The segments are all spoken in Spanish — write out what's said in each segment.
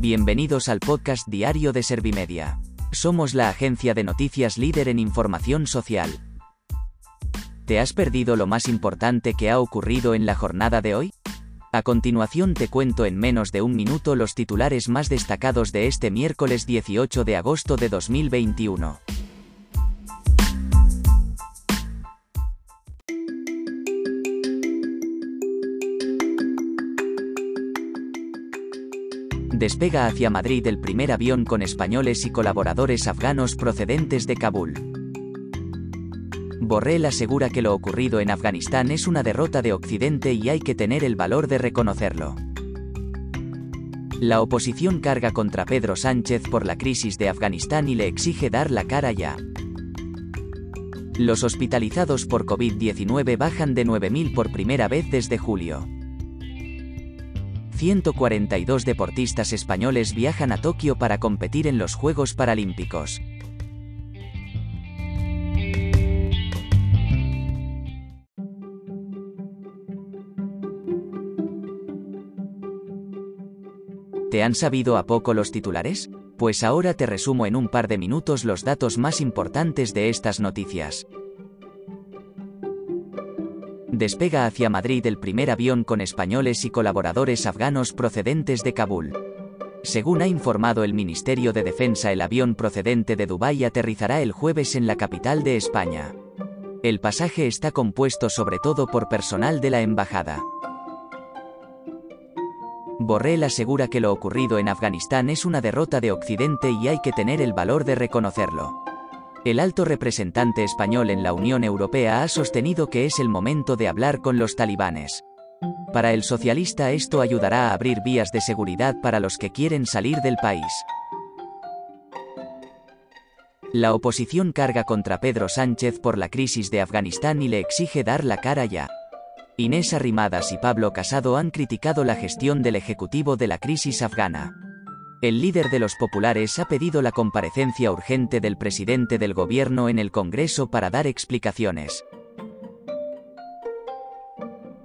Bienvenidos al podcast diario de Servimedia. Somos la agencia de noticias líder en información social. ¿Te has perdido lo más importante que ha ocurrido en la jornada de hoy? A continuación te cuento en menos de un minuto los titulares más destacados de este miércoles 18 de agosto de 2021. Despega hacia Madrid el primer avión con españoles y colaboradores afganos procedentes de Kabul. Borrell asegura que lo ocurrido en Afganistán es una derrota de Occidente y hay que tener el valor de reconocerlo. La oposición carga contra Pedro Sánchez por la crisis de Afganistán y le exige dar la cara ya. Los hospitalizados por COVID-19 bajan de 9.000 por primera vez desde julio. 142 deportistas españoles viajan a Tokio para competir en los Juegos Paralímpicos. ¿Te han sabido a poco los titulares? Pues ahora te resumo en un par de minutos los datos más importantes de estas noticias despega hacia Madrid el primer avión con españoles y colaboradores afganos procedentes de Kabul. Según ha informado el Ministerio de Defensa, el avión procedente de Dubái aterrizará el jueves en la capital de España. El pasaje está compuesto sobre todo por personal de la embajada. Borrell asegura que lo ocurrido en Afganistán es una derrota de Occidente y hay que tener el valor de reconocerlo. El alto representante español en la Unión Europea ha sostenido que es el momento de hablar con los talibanes. Para el socialista esto ayudará a abrir vías de seguridad para los que quieren salir del país. La oposición carga contra Pedro Sánchez por la crisis de Afganistán y le exige dar la cara ya. Inés Arrimadas y Pablo Casado han criticado la gestión del Ejecutivo de la crisis afgana. El líder de los populares ha pedido la comparecencia urgente del presidente del gobierno en el Congreso para dar explicaciones.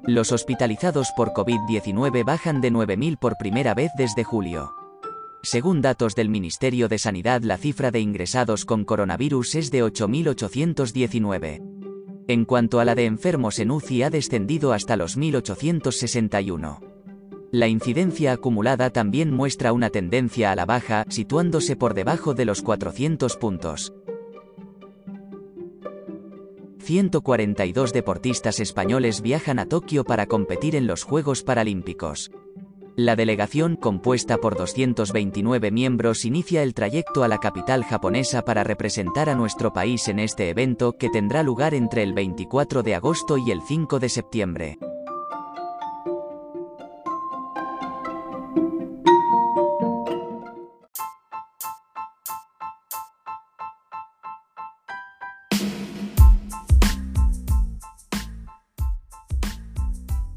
Los hospitalizados por COVID-19 bajan de 9.000 por primera vez desde julio. Según datos del Ministerio de Sanidad, la cifra de ingresados con coronavirus es de 8.819. En cuanto a la de enfermos en UCI ha descendido hasta los 1.861. La incidencia acumulada también muestra una tendencia a la baja, situándose por debajo de los 400 puntos. 142 deportistas españoles viajan a Tokio para competir en los Juegos Paralímpicos. La delegación, compuesta por 229 miembros, inicia el trayecto a la capital japonesa para representar a nuestro país en este evento que tendrá lugar entre el 24 de agosto y el 5 de septiembre.